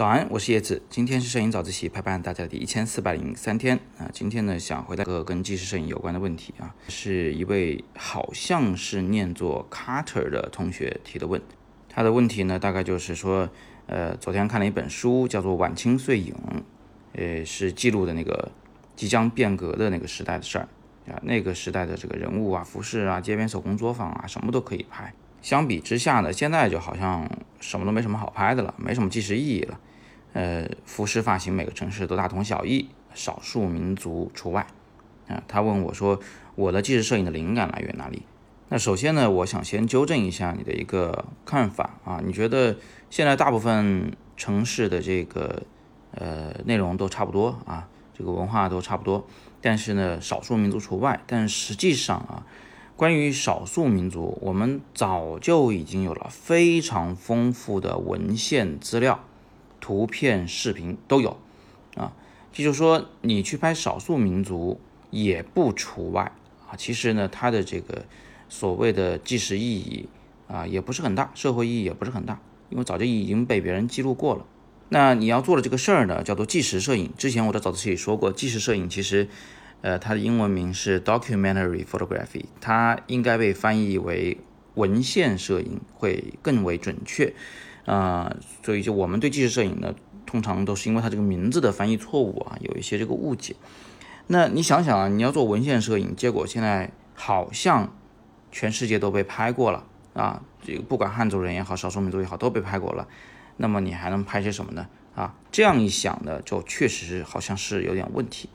早安，我是叶子。今天是摄影早自习陪伴大家的第一千四百零三天啊。今天呢，想回答个跟纪实摄影有关的问题啊，是一位好像是念作 Carter 的同学提的问。他的问题呢，大概就是说，呃，昨天看了一本书，叫做《晚清碎影》，呃，是记录的那个即将变革的那个时代的事儿啊。那个时代的这个人物啊、服饰啊、街边手工作坊啊，什么都可以拍。相比之下呢，现在就好像什么都没什么好拍的了，没什么纪实意义了。呃，服饰发型每个城市都大同小异，少数民族除外。啊，他问我说，我的纪实摄影的灵感来源哪里？那首先呢，我想先纠正一下你的一个看法啊，你觉得现在大部分城市的这个呃内容都差不多啊，这个文化都差不多，但是呢，少数民族除外。但实际上啊，关于少数民族，我们早就已经有了非常丰富的文献资料。图片、视频都有啊，也就是说，你去拍少数民族也不除外啊。其实呢，它的这个所谓的纪实意义啊，也不是很大，社会意义也不是很大，因为早就已经被别人记录过了。那你要做的这个事儿呢，叫做纪实摄影。之前我在早自习里说过，纪实摄影其实，呃，它的英文名是 documentary photography，它应该被翻译为文献摄影会更为准确。啊，所以就我们对纪实摄影呢，通常都是因为它这个名字的翻译错误啊，有一些这个误解。那你想想啊，你要做文献摄影，结果现在好像全世界都被拍过了啊，这个不管汉族人也好，少数民族也好，都被拍过了。那么你还能拍些什么呢？啊，这样一想呢，就确实好像是有点问题。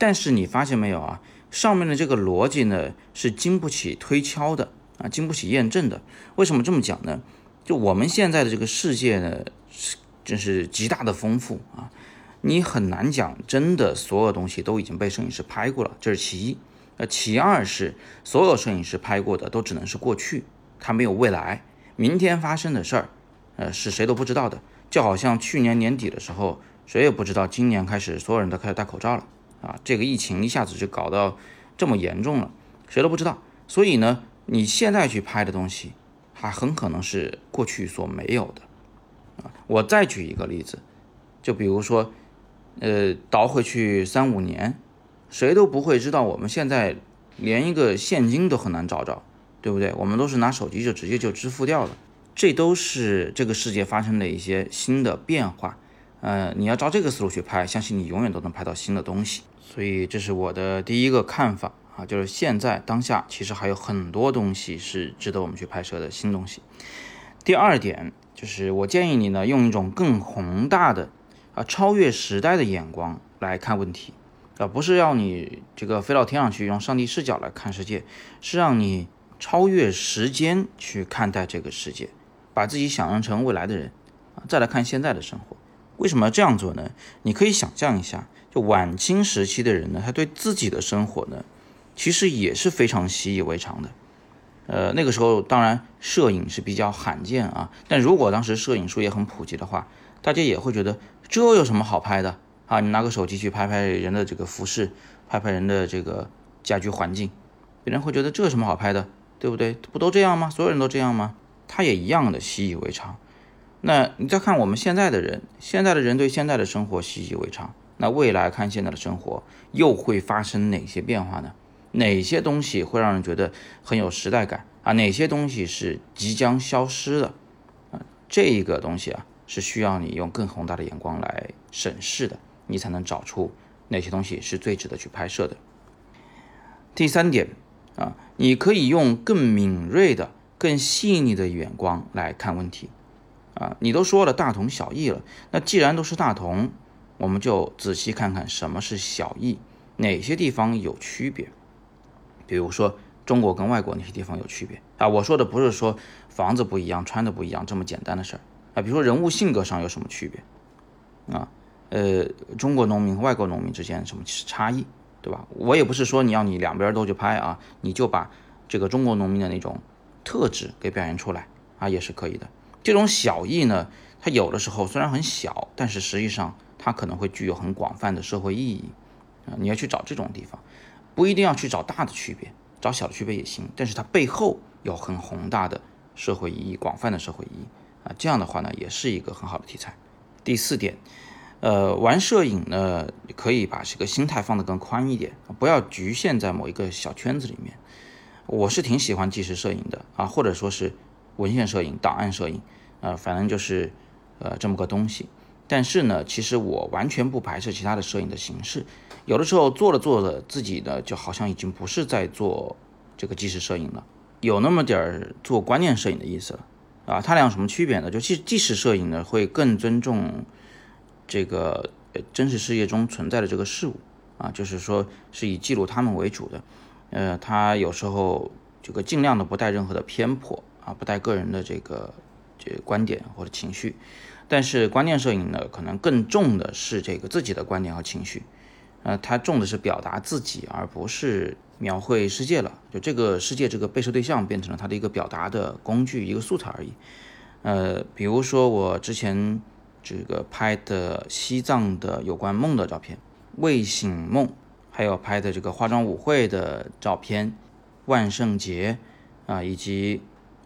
但是你发现没有啊，上面的这个逻辑呢，是经不起推敲的啊，经不起验证的。为什么这么讲呢？就我们现在的这个世界呢，是真是极大的丰富啊！你很难讲真的所有东西都已经被摄影师拍过了，这是其一。那其二是所有摄影师拍过的都只能是过去，它没有未来。明天发生的事儿，呃，是谁都不知道的。就好像去年年底的时候，谁也不知道今年开始所有人都开始戴口罩了啊！这个疫情一下子就搞到这么严重了，谁都不知道。所以呢，你现在去拍的东西。它很可能是过去所没有的啊！我再举一个例子，就比如说，呃，倒回去三五年，谁都不会知道我们现在连一个现金都很难找着，对不对？我们都是拿手机就直接就支付掉了，这都是这个世界发生的一些新的变化。呃，你要照这个思路去拍，相信你永远都能拍到新的东西。所以这是我的第一个看法。啊，就是现在当下，其实还有很多东西是值得我们去拍摄的新东西。第二点就是，我建议你呢，用一种更宏大的啊，超越时代的眼光来看问题，啊，不是要你这个飞到天上去，用上帝视角来看世界，是让你超越时间去看待这个世界，把自己想象成未来的人啊，再来看现在的生活。为什么要这样做呢？你可以想象一下，就晚清时期的人呢，他对自己的生活呢。其实也是非常习以为常的，呃，那个时候当然摄影是比较罕见啊，但如果当时摄影术也很普及的话，大家也会觉得这有什么好拍的啊？你拿个手机去拍拍人的这个服饰，拍拍人的这个家居环境，别人会觉得这有什么好拍的，对不对？不都这样吗？所有人都这样吗？他也一样的习以为常。那你再看我们现在的人，现在的人对现在的生活习以为常，那未来看现在的生活又会发生哪些变化呢？哪些东西会让人觉得很有时代感啊？哪些东西是即将消失的啊？这个东西啊，是需要你用更宏大的眼光来审视的，你才能找出哪些东西是最值得去拍摄的。第三点啊，你可以用更敏锐的、更细腻的眼光来看问题啊。你都说了大同小异了，那既然都是大同，我们就仔细看看什么是小异，哪些地方有区别。比如说中国跟外国哪些地方有区别啊？我说的不是说房子不一样、穿的不一样这么简单的事儿啊。比如说人物性格上有什么区别啊？呃，中国农民和外国农民之间什么差异，对吧？我也不是说你要你两边都去拍啊，你就把这个中国农民的那种特质给表现出来啊，也是可以的。这种小异呢，它有的时候虽然很小，但是实际上它可能会具有很广泛的社会意义啊。你要去找这种地方。不一定要去找大的区别，找小的区别也行，但是它背后有很宏大的社会意义、广泛的社会意义啊，这样的话呢，也是一个很好的题材。第四点，呃，玩摄影呢，可以把这个心态放得更宽一点，不要局限在某一个小圈子里面。我是挺喜欢纪实摄影的啊，或者说是文献摄影、档案摄影，呃，反正就是呃这么个东西。但是呢，其实我完全不排斥其他的摄影的形式。有的时候做着做着，自己呢就好像已经不是在做这个纪实摄影了，有那么点儿做观念摄影的意思了啊。它俩有什么区别呢？就纪纪实摄影呢会更尊重这个真实世界中存在的这个事物啊，就是说是以记录他们为主的。呃，它有时候这个尽量的不带任何的偏颇啊，不带个人的这个这观点或者情绪。但是观念摄影呢，可能更重的是这个自己的观点和情绪，呃，它重的是表达自己，而不是描绘世界了。就这个世界这个被摄对象变成了它的一个表达的工具，一个素材而已。呃，比如说我之前这个拍的西藏的有关梦的照片，未醒梦，还有拍的这个化妆舞会的照片，万圣节啊，以及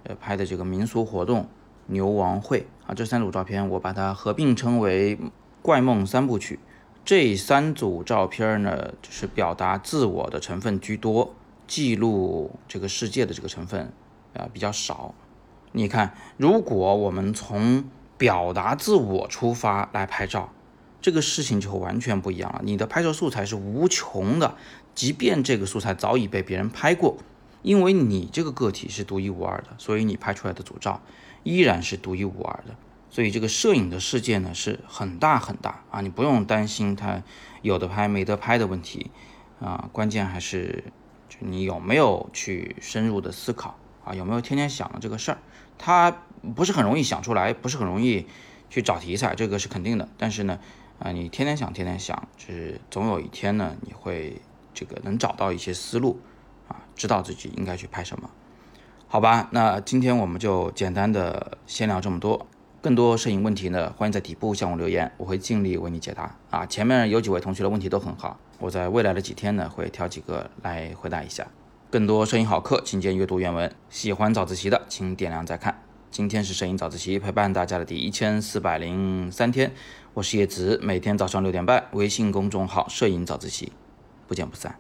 呃拍的这个民俗活动。牛王会啊，这三组照片我把它合并称为“怪梦三部曲”。这三组照片呢，就是表达自我的成分居多，记录这个世界的这个成分啊比较少。你看，如果我们从表达自我出发来拍照，这个事情就完全不一样了。你的拍摄素材是无穷的，即便这个素材早已被别人拍过，因为你这个个体是独一无二的，所以你拍出来的组照。依然是独一无二的，所以这个摄影的世界呢是很大很大啊，你不用担心它有的拍没得拍的问题啊，关键还是就你有没有去深入的思考啊，有没有天天想这个事儿，它不是很容易想出来，不是很容易去找题材，这个是肯定的，但是呢，啊，你天天想天天想，就是总有一天呢，你会这个能找到一些思路啊，知道自己应该去拍什么。好吧，那今天我们就简单的先聊这么多。更多摄影问题呢，欢迎在底部向我留言，我会尽力为你解答。啊，前面有几位同学的问题都很好，我在未来的几天呢，会挑几个来回答一下。更多摄影好课，请见阅读原文。喜欢早自习的，请点亮再看。今天是摄影早自习陪伴大家的第一千四百零三天，我是叶子，每天早上六点半，微信公众号“摄影早自习”，不见不散。